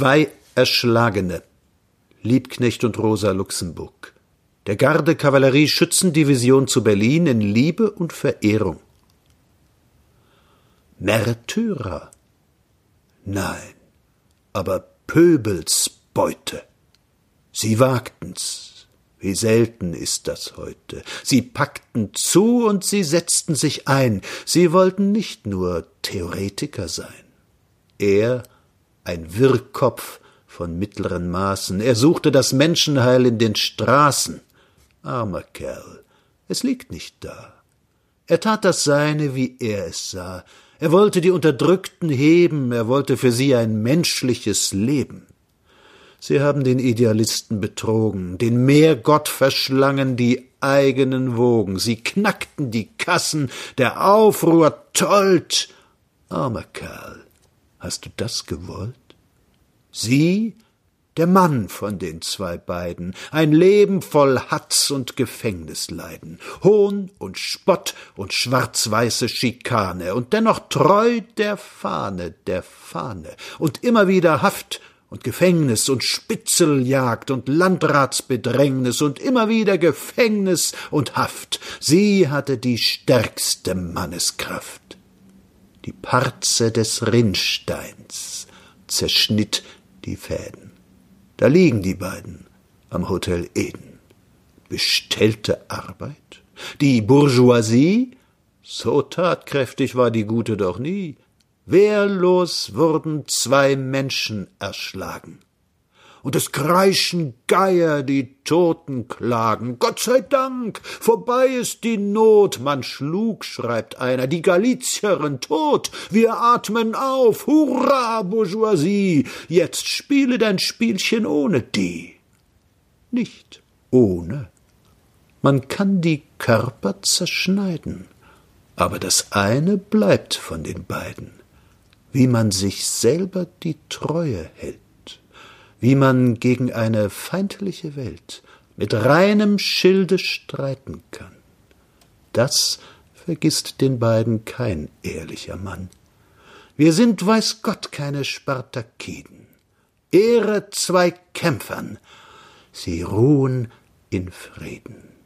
Zwei Erschlagene. Liebknecht und Rosa Luxemburg. Der Garde-Kavallerie-Schützendivision zu Berlin in Liebe und Verehrung. Märtyrer. Nein, aber Pöbelsbeute. Sie wagten's. Wie selten ist das heute. Sie packten zu und sie setzten sich ein. Sie wollten nicht nur Theoretiker sein. Er, ein Wirrkopf von mittleren Maßen, er suchte das Menschenheil in den Straßen. Armer Kerl, es liegt nicht da. Er tat das Seine, wie er es sah. Er wollte die Unterdrückten heben, er wollte für sie ein menschliches Leben. Sie haben den Idealisten betrogen, den Meergott verschlangen die eigenen Wogen, sie knackten die Kassen, der Aufruhr tollt. Armer Kerl, hast du das gewollt? Sie der Mann von den zwei beiden, ein Leben voll Hatz und Gefängnisleiden, Hohn und Spott und schwarz-weiße Schikane und dennoch treu der Fahne, der Fahne und immer wieder Haft und Gefängnis und Spitzeljagd und Landratsbedrängnis und immer wieder Gefängnis und Haft. Sie hatte die stärkste Manneskraft. Die Parze des Rinnsteins zerschnitt die Fäden. Da liegen die beiden am Hotel Eden. Bestellte Arbeit? Die Bourgeoisie? So tatkräftig war die Gute doch nie. Wehrlos wurden zwei Menschen erschlagen und es kreischen Geier, die Toten klagen. Gott sei Dank, vorbei ist die Not. Man schlug, schreibt einer, die Galizierin tot. Wir atmen auf. Hurra, Bourgeoisie. Jetzt spiele dein Spielchen ohne die. Nicht ohne. Man kann die Körper zerschneiden. Aber das eine bleibt von den beiden. Wie man sich selber die Treue hält wie man gegen eine feindliche Welt mit reinem Schilde streiten kann. Das vergisst den beiden kein ehrlicher Mann. Wir sind, weiß Gott, keine Spartakiden. Ehre zwei Kämpfern, sie ruhen in Frieden.